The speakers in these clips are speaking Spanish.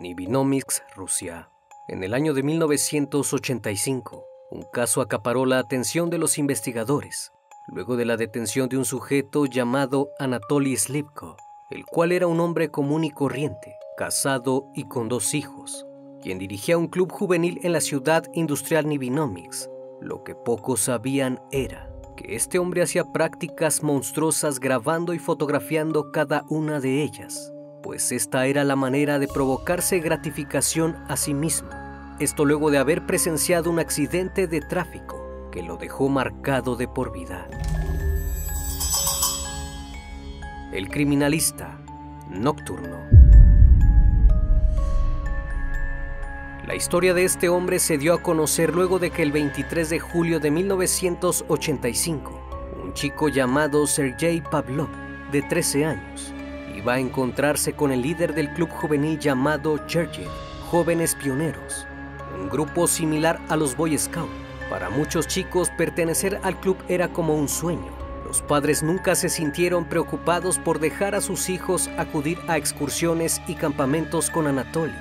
Nibinomics, Rusia. En el año de 1985, un caso acaparó la atención de los investigadores, luego de la detención de un sujeto llamado Anatoly Slipko, el cual era un hombre común y corriente, casado y con dos hijos, quien dirigía un club juvenil en la ciudad industrial Nibinomics. Lo que pocos sabían era que este hombre hacía prácticas monstruosas grabando y fotografiando cada una de ellas pues esta era la manera de provocarse gratificación a sí mismo. Esto luego de haber presenciado un accidente de tráfico que lo dejó marcado de por vida. El criminalista nocturno. La historia de este hombre se dio a conocer luego de que el 23 de julio de 1985, un chico llamado Sergei Pavlov, de 13 años, iba a encontrarse con el líder del club juvenil llamado Churchill, Jóvenes Pioneros, un grupo similar a los Boy Scouts. Para muchos chicos pertenecer al club era como un sueño. Los padres nunca se sintieron preocupados por dejar a sus hijos acudir a excursiones y campamentos con Anatoly,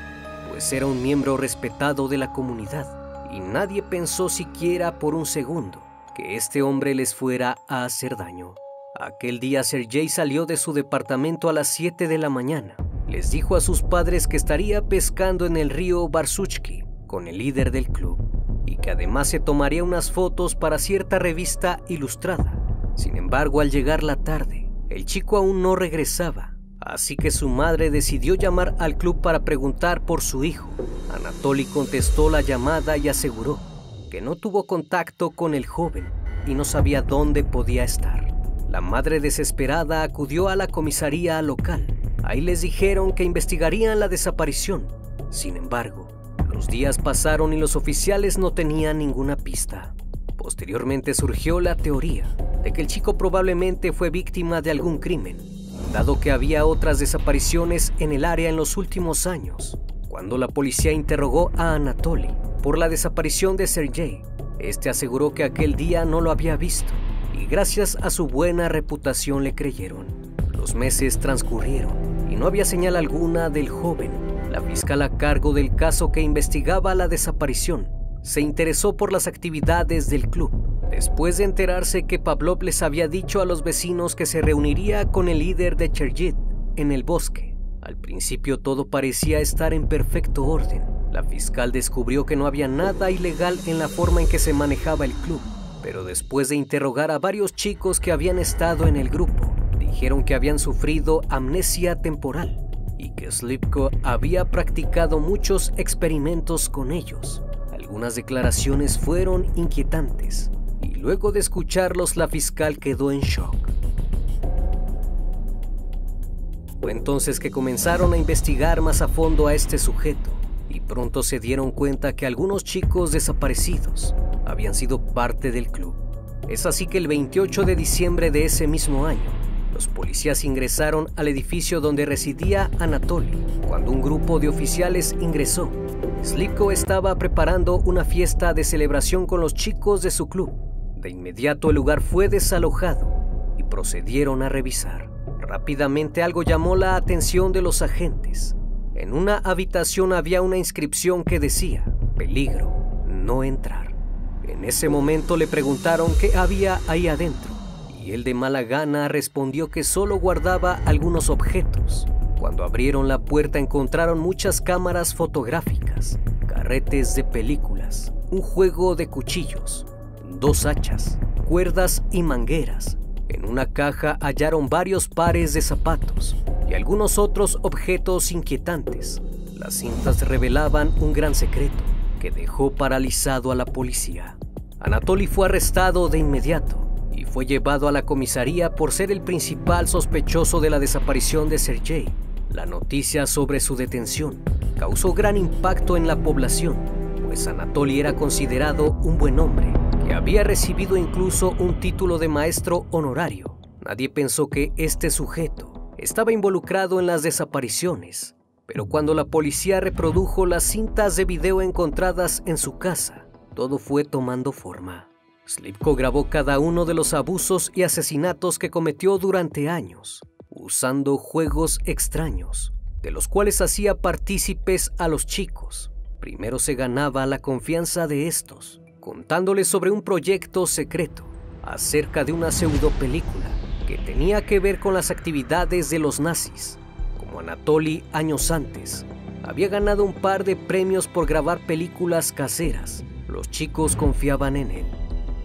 pues era un miembro respetado de la comunidad y nadie pensó siquiera por un segundo que este hombre les fuera a hacer daño. Aquel día Sergei salió de su departamento a las 7 de la mañana. Les dijo a sus padres que estaría pescando en el río Barsuchki con el líder del club y que además se tomaría unas fotos para cierta revista ilustrada. Sin embargo, al llegar la tarde, el chico aún no regresaba, así que su madre decidió llamar al club para preguntar por su hijo. Anatoly contestó la llamada y aseguró que no tuvo contacto con el joven y no sabía dónde podía estar. La madre desesperada acudió a la comisaría local. Ahí les dijeron que investigarían la desaparición. Sin embargo, los días pasaron y los oficiales no tenían ninguna pista. Posteriormente surgió la teoría de que el chico probablemente fue víctima de algún crimen, dado que había otras desapariciones en el área en los últimos años. Cuando la policía interrogó a Anatoly por la desaparición de Sergei, este aseguró que aquel día no lo había visto y gracias a su buena reputación le creyeron. Los meses transcurrieron y no había señal alguna del joven. La fiscal a cargo del caso que investigaba la desaparición se interesó por las actividades del club. Después de enterarse que Pavlov les había dicho a los vecinos que se reuniría con el líder de Cherjit en el bosque, al principio todo parecía estar en perfecto orden. La fiscal descubrió que no había nada ilegal en la forma en que se manejaba el club pero después de interrogar a varios chicos que habían estado en el grupo, dijeron que habían sufrido amnesia temporal y que Slipko había practicado muchos experimentos con ellos. Algunas declaraciones fueron inquietantes y luego de escucharlos la fiscal quedó en shock. Fue entonces que comenzaron a investigar más a fondo a este sujeto y pronto se dieron cuenta que algunos chicos desaparecidos habían sido parte del club. Es así que el 28 de diciembre de ese mismo año, los policías ingresaron al edificio donde residía Anatoly. Cuando un grupo de oficiales ingresó, Slipko estaba preparando una fiesta de celebración con los chicos de su club. De inmediato el lugar fue desalojado y procedieron a revisar. Rápidamente algo llamó la atención de los agentes. En una habitación había una inscripción que decía, peligro, no entrar. En ese momento le preguntaron qué había ahí adentro, y él de mala gana respondió que solo guardaba algunos objetos. Cuando abrieron la puerta encontraron muchas cámaras fotográficas, carretes de películas, un juego de cuchillos, dos hachas, cuerdas y mangueras. En una caja hallaron varios pares de zapatos y algunos otros objetos inquietantes. Las cintas revelaban un gran secreto que dejó paralizado a la policía. Anatoly fue arrestado de inmediato y fue llevado a la comisaría por ser el principal sospechoso de la desaparición de Sergei. La noticia sobre su detención causó gran impacto en la población, pues Anatoly era considerado un buen hombre que había recibido incluso un título de maestro honorario. Nadie pensó que este sujeto estaba involucrado en las desapariciones, pero cuando la policía reprodujo las cintas de video encontradas en su casa, todo fue tomando forma. Slipko grabó cada uno de los abusos y asesinatos que cometió durante años, usando juegos extraños, de los cuales hacía partícipes a los chicos. Primero se ganaba la confianza de estos, contándoles sobre un proyecto secreto acerca de una pseudo película que tenía que ver con las actividades de los nazis. Como Anatoly años antes había ganado un par de premios por grabar películas caseras los chicos confiaban en él.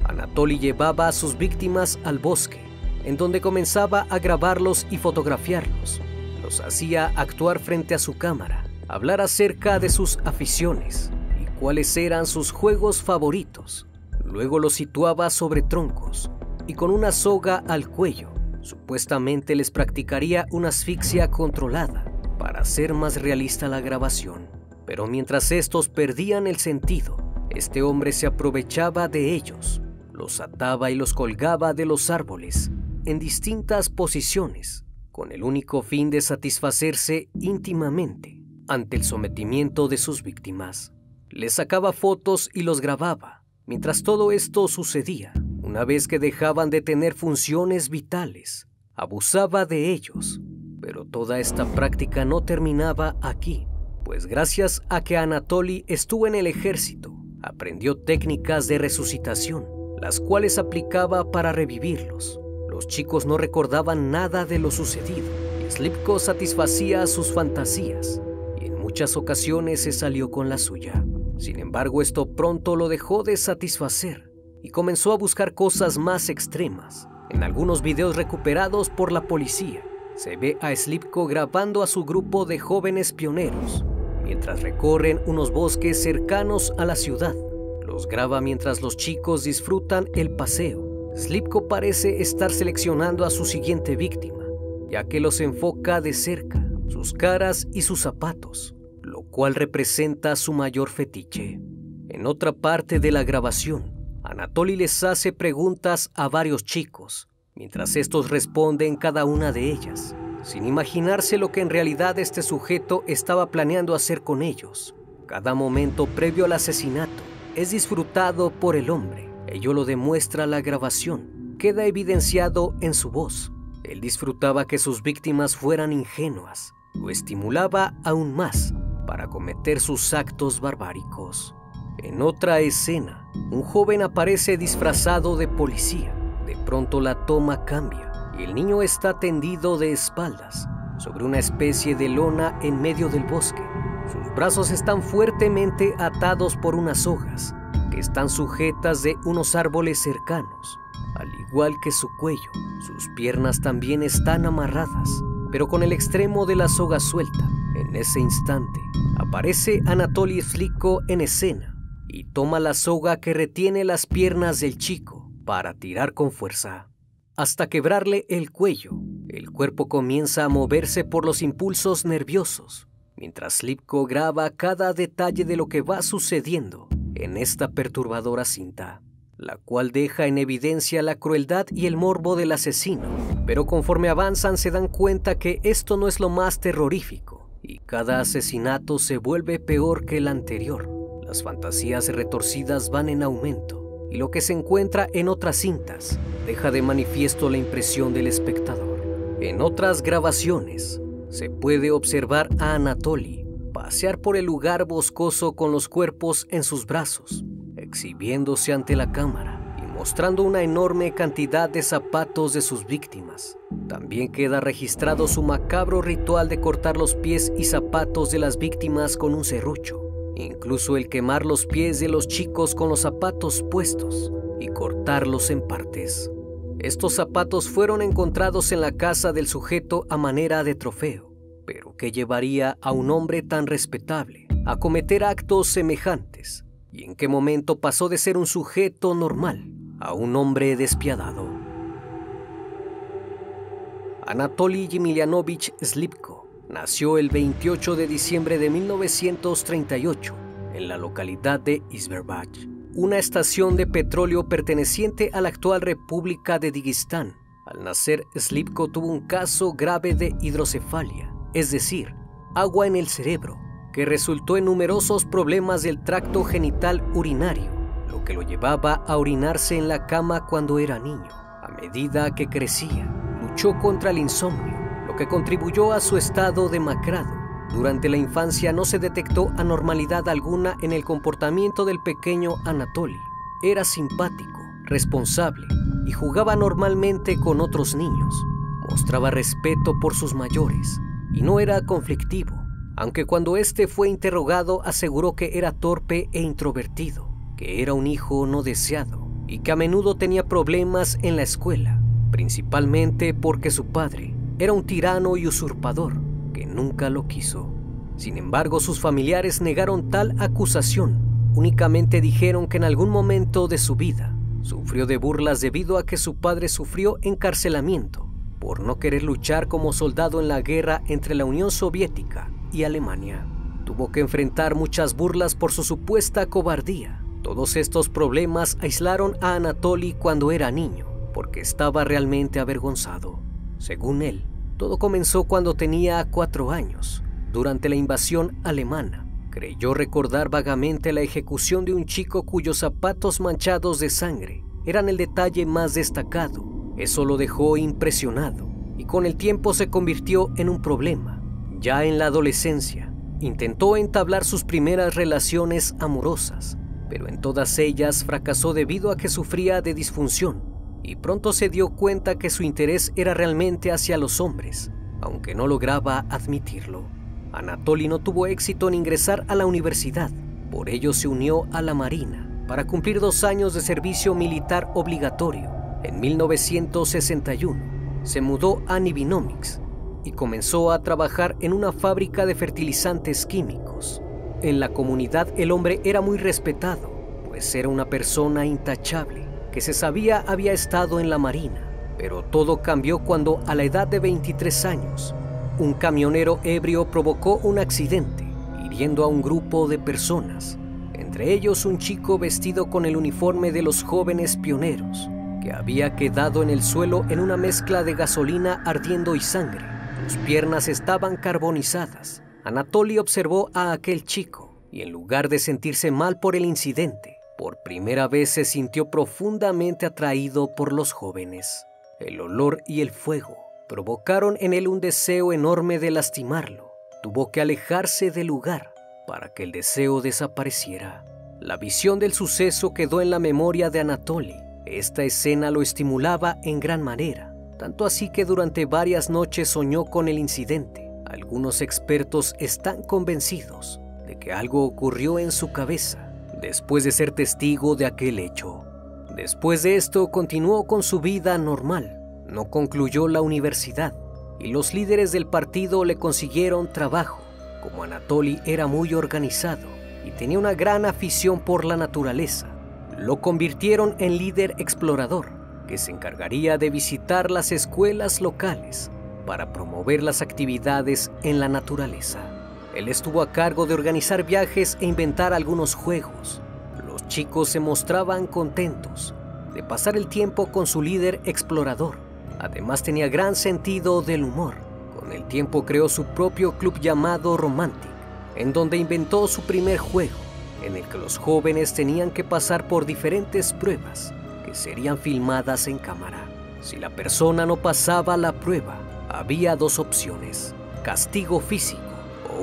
Anatoly llevaba a sus víctimas al bosque, en donde comenzaba a grabarlos y fotografiarlos. Los hacía actuar frente a su cámara, hablar acerca de sus aficiones y cuáles eran sus juegos favoritos. Luego los situaba sobre troncos y con una soga al cuello. Supuestamente les practicaría una asfixia controlada para hacer más realista la grabación. Pero mientras estos perdían el sentido, este hombre se aprovechaba de ellos, los ataba y los colgaba de los árboles en distintas posiciones, con el único fin de satisfacerse íntimamente ante el sometimiento de sus víctimas. Les sacaba fotos y los grababa. Mientras todo esto sucedía, una vez que dejaban de tener funciones vitales, abusaba de ellos. Pero toda esta práctica no terminaba aquí, pues gracias a que Anatoly estuvo en el ejército, aprendió técnicas de resucitación, las cuales aplicaba para revivirlos. Los chicos no recordaban nada de lo sucedido. Slipko satisfacía sus fantasías y en muchas ocasiones se salió con la suya. Sin embargo, esto pronto lo dejó de satisfacer y comenzó a buscar cosas más extremas. En algunos videos recuperados por la policía, se ve a Slipko grabando a su grupo de jóvenes pioneros mientras recorren unos bosques cercanos a la ciudad. Los graba mientras los chicos disfrutan el paseo. Slipko parece estar seleccionando a su siguiente víctima, ya que los enfoca de cerca, sus caras y sus zapatos, lo cual representa su mayor fetiche. En otra parte de la grabación, Anatoly les hace preguntas a varios chicos, mientras estos responden cada una de ellas sin imaginarse lo que en realidad este sujeto estaba planeando hacer con ellos. Cada momento previo al asesinato es disfrutado por el hombre. Ello lo demuestra la grabación. Queda evidenciado en su voz. Él disfrutaba que sus víctimas fueran ingenuas. Lo estimulaba aún más para cometer sus actos barbáricos. En otra escena, un joven aparece disfrazado de policía. De pronto la toma cambia y el niño está tendido de espaldas sobre una especie de lona en medio del bosque. Sus brazos están fuertemente atados por unas sogas que están sujetas de unos árboles cercanos, al igual que su cuello. Sus piernas también están amarradas, pero con el extremo de la soga suelta. En ese instante, aparece Anatoly Sliko en escena y toma la soga que retiene las piernas del chico para tirar con fuerza hasta quebrarle el cuello. El cuerpo comienza a moverse por los impulsos nerviosos, mientras Slipko graba cada detalle de lo que va sucediendo en esta perturbadora cinta, la cual deja en evidencia la crueldad y el morbo del asesino. Pero conforme avanzan se dan cuenta que esto no es lo más terrorífico, y cada asesinato se vuelve peor que el anterior. Las fantasías retorcidas van en aumento y lo que se encuentra en otras cintas deja de manifiesto la impresión del espectador. En otras grabaciones se puede observar a Anatoly pasear por el lugar boscoso con los cuerpos en sus brazos, exhibiéndose ante la cámara y mostrando una enorme cantidad de zapatos de sus víctimas. También queda registrado su macabro ritual de cortar los pies y zapatos de las víctimas con un serrucho, incluso el quemar los pies de los chicos con los zapatos puestos y cortarlos en partes. Estos zapatos fueron encontrados en la casa del sujeto a manera de trofeo, pero ¿qué llevaría a un hombre tan respetable a cometer actos semejantes? ¿Y en qué momento pasó de ser un sujeto normal a un hombre despiadado? Anatoly Yemilianovich Slipko nació el 28 de diciembre de 1938 en la localidad de Isberbach una estación de petróleo perteneciente a la actual República de Digistán. Al nacer, Slipko tuvo un caso grave de hidrocefalia, es decir, agua en el cerebro, que resultó en numerosos problemas del tracto genital urinario, lo que lo llevaba a orinarse en la cama cuando era niño. A medida que crecía, luchó contra el insomnio, que contribuyó a su estado demacrado durante la infancia no se detectó anormalidad alguna en el comportamiento del pequeño Anatoly. Era simpático, responsable y jugaba normalmente con otros niños. Mostraba respeto por sus mayores y no era conflictivo, aunque cuando éste fue interrogado aseguró que era torpe e introvertido, que era un hijo no deseado y que a menudo tenía problemas en la escuela, principalmente porque su padre era un tirano y usurpador que nunca lo quiso. Sin embargo, sus familiares negaron tal acusación. Únicamente dijeron que en algún momento de su vida sufrió de burlas debido a que su padre sufrió encarcelamiento por no querer luchar como soldado en la guerra entre la Unión Soviética y Alemania. Tuvo que enfrentar muchas burlas por su supuesta cobardía. Todos estos problemas aislaron a Anatoly cuando era niño, porque estaba realmente avergonzado. Según él, todo comenzó cuando tenía cuatro años, durante la invasión alemana. Creyó recordar vagamente la ejecución de un chico cuyos zapatos manchados de sangre eran el detalle más destacado. Eso lo dejó impresionado y con el tiempo se convirtió en un problema. Ya en la adolescencia, intentó entablar sus primeras relaciones amorosas, pero en todas ellas fracasó debido a que sufría de disfunción y pronto se dio cuenta que su interés era realmente hacia los hombres, aunque no lograba admitirlo. Anatoly no tuvo éxito en ingresar a la universidad, por ello se unió a la Marina para cumplir dos años de servicio militar obligatorio. En 1961 se mudó a Nibinomics y comenzó a trabajar en una fábrica de fertilizantes químicos. En la comunidad el hombre era muy respetado, pues era una persona intachable que se sabía había estado en la Marina, pero todo cambió cuando a la edad de 23 años, un camionero ebrio provocó un accidente, hiriendo a un grupo de personas, entre ellos un chico vestido con el uniforme de los jóvenes pioneros, que había quedado en el suelo en una mezcla de gasolina ardiendo y sangre. Sus piernas estaban carbonizadas. Anatoly observó a aquel chico y en lugar de sentirse mal por el incidente, por primera vez se sintió profundamente atraído por los jóvenes. El olor y el fuego provocaron en él un deseo enorme de lastimarlo. Tuvo que alejarse del lugar para que el deseo desapareciera. La visión del suceso quedó en la memoria de Anatoly. Esta escena lo estimulaba en gran manera, tanto así que durante varias noches soñó con el incidente. Algunos expertos están convencidos de que algo ocurrió en su cabeza después de ser testigo de aquel hecho. Después de esto continuó con su vida normal, no concluyó la universidad y los líderes del partido le consiguieron trabajo. Como Anatoly era muy organizado y tenía una gran afición por la naturaleza, lo convirtieron en líder explorador que se encargaría de visitar las escuelas locales para promover las actividades en la naturaleza. Él estuvo a cargo de organizar viajes e inventar algunos juegos. Los chicos se mostraban contentos de pasar el tiempo con su líder explorador. Además tenía gran sentido del humor. Con el tiempo creó su propio club llamado Romantic, en donde inventó su primer juego, en el que los jóvenes tenían que pasar por diferentes pruebas que serían filmadas en cámara. Si la persona no pasaba la prueba, había dos opciones, castigo físico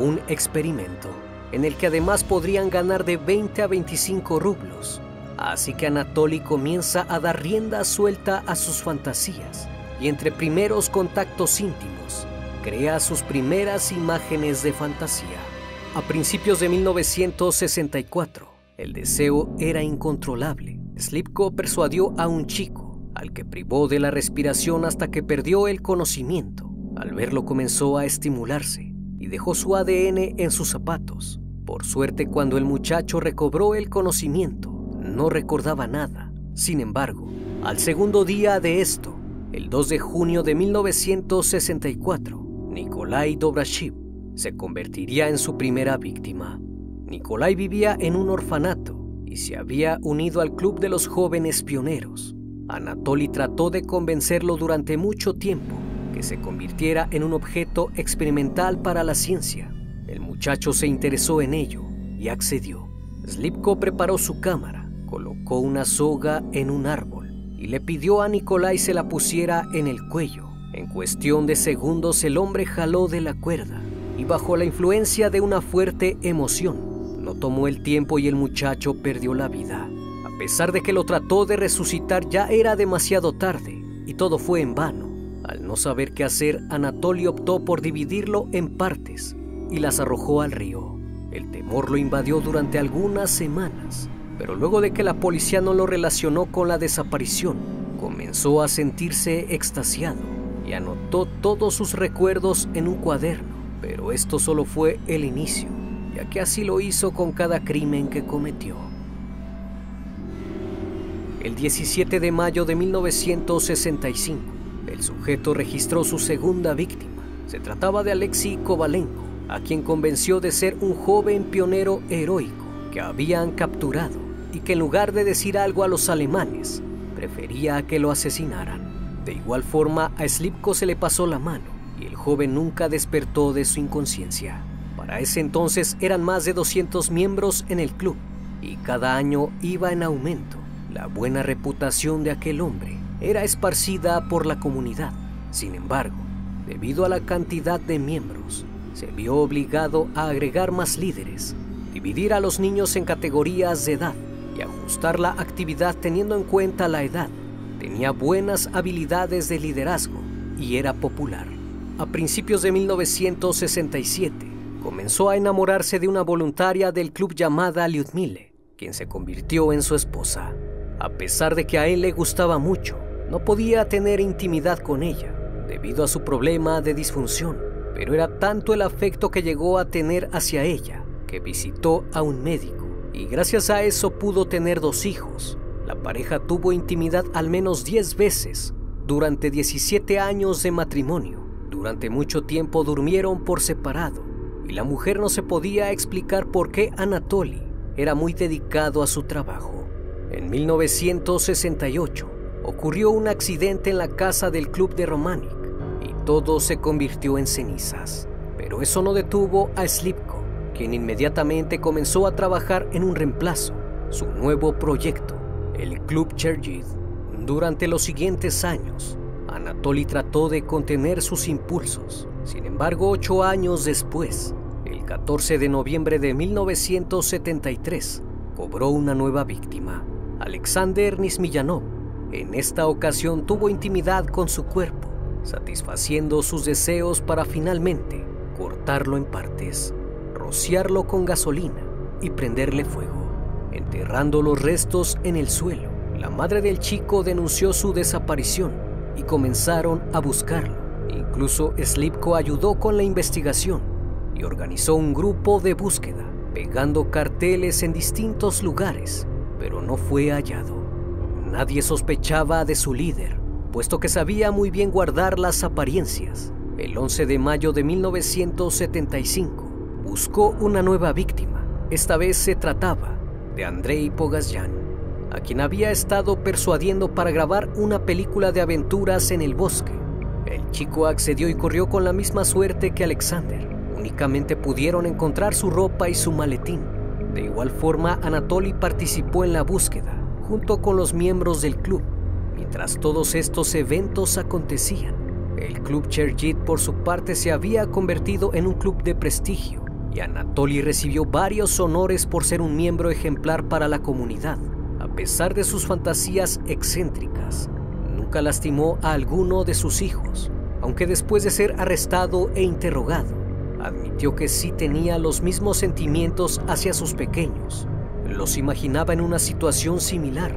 un experimento en el que además podrían ganar de 20 a 25 rublos Así que Anatoly comienza a dar rienda suelta a sus fantasías y entre primeros contactos íntimos crea sus primeras imágenes de fantasía. A principios de 1964, el deseo era incontrolable. Slipko persuadió a un chico, al que privó de la respiración hasta que perdió el conocimiento. Al verlo comenzó a estimularse y dejó su ADN en sus zapatos. Por suerte, cuando el muchacho recobró el conocimiento, no recordaba nada. Sin embargo, al segundo día de esto, el 2 de junio de 1964, Nikolai Dobrashev se convertiría en su primera víctima. Nikolai vivía en un orfanato y se había unido al Club de los Jóvenes Pioneros. Anatoly trató de convencerlo durante mucho tiempo se convirtiera en un objeto experimental para la ciencia. El muchacho se interesó en ello y accedió. Slipko preparó su cámara, colocó una soga en un árbol y le pidió a Nikolai se la pusiera en el cuello. En cuestión de segundos el hombre jaló de la cuerda y bajo la influencia de una fuerte emoción no tomó el tiempo y el muchacho perdió la vida. A pesar de que lo trató de resucitar ya era demasiado tarde y todo fue en vano. Al no saber qué hacer, Anatoly optó por dividirlo en partes y las arrojó al río. El temor lo invadió durante algunas semanas, pero luego de que la policía no lo relacionó con la desaparición, comenzó a sentirse extasiado y anotó todos sus recuerdos en un cuaderno, pero esto solo fue el inicio, ya que así lo hizo con cada crimen que cometió. El 17 de mayo de 1965, el sujeto registró su segunda víctima. Se trataba de Alexei Kovalenko, a quien convenció de ser un joven pionero heroico que habían capturado y que en lugar de decir algo a los alemanes, prefería que lo asesinaran. De igual forma, a Slipko se le pasó la mano y el joven nunca despertó de su inconsciencia. Para ese entonces eran más de 200 miembros en el club y cada año iba en aumento. La buena reputación de aquel hombre era esparcida por la comunidad. Sin embargo, debido a la cantidad de miembros, se vio obligado a agregar más líderes, dividir a los niños en categorías de edad y ajustar la actividad teniendo en cuenta la edad Tenía buenas habilidades de liderazgo y era popular. A principios de 1967, comenzó a enamorarse de una voluntaria del club llamada Lyudmile, quien se convirtió en su esposa. A pesar de que a él le gustaba mucho, no podía tener intimidad con ella debido a su problema de disfunción, pero era tanto el afecto que llegó a tener hacia ella que visitó a un médico y gracias a eso pudo tener dos hijos, la pareja tuvo intimidad al menos 10 veces durante 17 años de matrimonio. Durante mucho tiempo durmieron por separado y la mujer no se podía explicar por qué Anatoly era muy dedicado a su trabajo. En 1968 ocurrió un accidente en la casa del club de Romanic y todo se convirtió en cenizas. Pero eso no detuvo a Slipko, quien inmediatamente comenzó a trabajar en un reemplazo, su nuevo proyecto el Club Chergid. Durante los siguientes años, Anatoly trató de contener sus impulsos. Sin embargo, ocho años después, el 14 de noviembre de 1973, cobró una nueva víctima, Alexander Nismiyanov. En esta ocasión tuvo intimidad con su cuerpo, satisfaciendo sus deseos para finalmente cortarlo en partes, rociarlo con gasolina y prenderle fuego. Enterrando los restos en el suelo, la madre del chico denunció su desaparición y comenzaron a buscarlo. Incluso Slipko ayudó con la investigación y organizó un grupo de búsqueda, pegando carteles en distintos lugares, pero no fue hallado. Nadie sospechaba de su líder, puesto que sabía muy bien guardar las apariencias. El 11 de mayo de 1975 buscó una nueva víctima. Esta vez se trataba de Andrei Pogasyan, a quien había estado persuadiendo para grabar una película de aventuras en el bosque. El chico accedió y corrió con la misma suerte que Alexander. Únicamente pudieron encontrar su ropa y su maletín. De igual forma, Anatoly participó en la búsqueda, junto con los miembros del club. Mientras todos estos eventos acontecían, el club Cherjit por su parte se había convertido en un club de prestigio y Anatoly recibió varios honores por ser un miembro ejemplar para la comunidad. A pesar de sus fantasías excéntricas, nunca lastimó a alguno de sus hijos, aunque después de ser arrestado e interrogado, admitió que sí tenía los mismos sentimientos hacia sus pequeños. Los imaginaba en una situación similar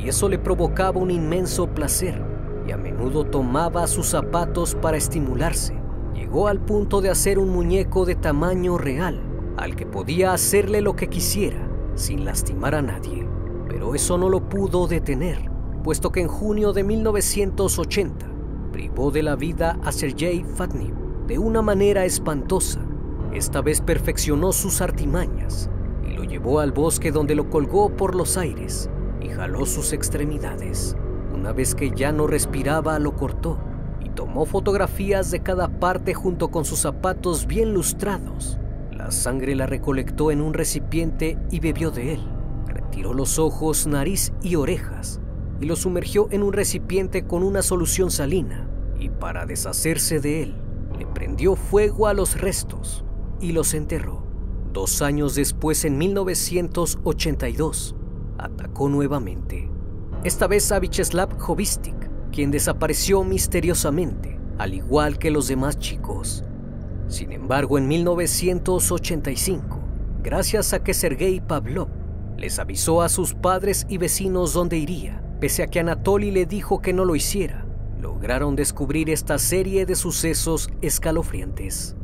y eso le provocaba un inmenso placer y a menudo tomaba sus zapatos para estimularse. Llegó al punto de hacer un muñeco de tamaño real al que podía hacerle lo que quisiera sin lastimar a nadie. Pero eso no lo pudo detener, puesto que en junio de 1980 privó de la vida a Sergei Fatnib de una manera espantosa. Esta vez perfeccionó sus artimañas y lo llevó al bosque donde lo colgó por los aires y jaló sus extremidades. Una vez que ya no respiraba, lo cortó y tomó fotografías de cada parte junto con sus zapatos bien lustrados. La sangre la recolectó en un recipiente y bebió de él. Retiró los ojos, nariz y orejas y lo sumergió en un recipiente con una solución salina. Y para deshacerse de él, le prendió fuego a los restos y los enterró. Dos años después, en 1982, atacó nuevamente. Esta vez a Vyacheslav Jovistik, quien desapareció misteriosamente, al igual que los demás chicos. Sin embargo, en 1985, gracias a que Sergei Pavlov les avisó a sus padres y vecinos dónde iría, pese a que Anatoly le dijo que no lo hiciera, lograron descubrir esta serie de sucesos escalofriantes.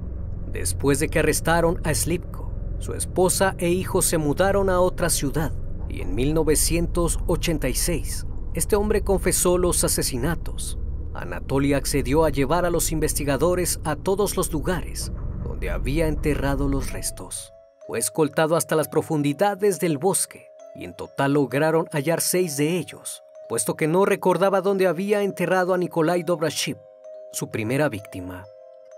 Después de que arrestaron a Slipko, su esposa e hijos se mudaron a otra ciudad y en 1986 este hombre confesó los asesinatos. Anatoly accedió a llevar a los investigadores a todos los lugares donde había enterrado los restos. Fue escoltado hasta las profundidades del bosque y en total lograron hallar seis de ellos, puesto que no recordaba dónde había enterrado a Nikolai Dobrashev, su primera víctima.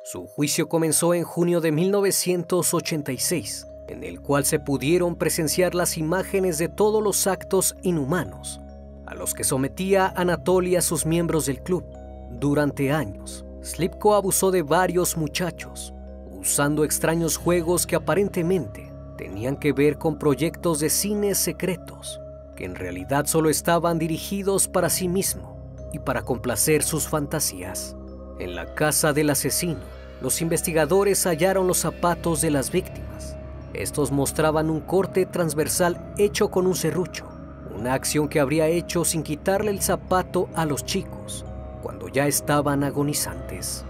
Su juicio comenzó en junio de 1986, en el cual se pudieron presenciar las imágenes de todos los actos inhumanos a los que sometía Anatoly a sus miembros del club. Durante años, Slipko abusó de varios muchachos, usando extraños juegos que aparentemente tenían que ver con proyectos de cines secretos que en realidad solo estaban dirigidos para sí mismo y para complacer sus fantasías. En la casa del asesino, los investigadores hallaron los zapatos de las víctimas. Estos mostraban un corte transversal hecho con un serrucho, una acción que habría hecho sin quitarle el zapato a los chicos cuando ya estaban agonizantes.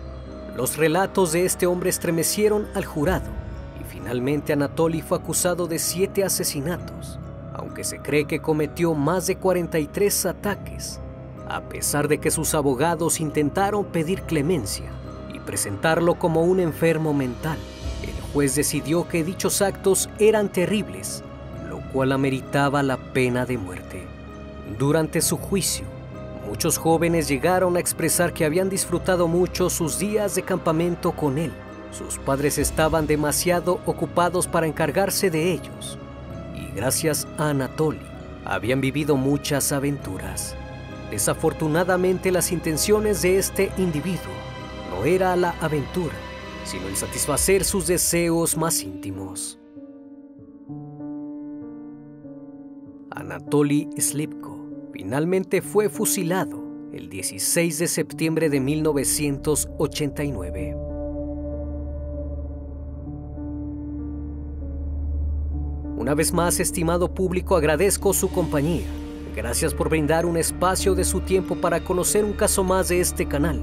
Los relatos de este hombre estremecieron al jurado y finalmente Anatoly fue acusado de siete asesinatos aunque se cree que cometió más de 43 ataques, a pesar de que sus abogados intentaron pedir clemencia y presentarlo como un enfermo mental. Juez decidió que dichos actos eran terribles, lo cual ameritaba la pena de muerte. Durante su juicio, muchos jóvenes llegaron a expresar que habían disfrutado mucho sus días de campamento con él. Sus padres estaban demasiado ocupados para encargarse de ellos gracias a Anatoly, habían vivido muchas aventuras. Desafortunadamente las intenciones de este individuo no era la aventura, sino el satisfacer sus deseos más íntimos. Anatoly Slipko finalmente fue fusilado el 16 de septiembre de 1989. Una vez más, estimado público, agradezco su compañía. Gracias por brindar un espacio de su tiempo para conocer un caso más de este canal.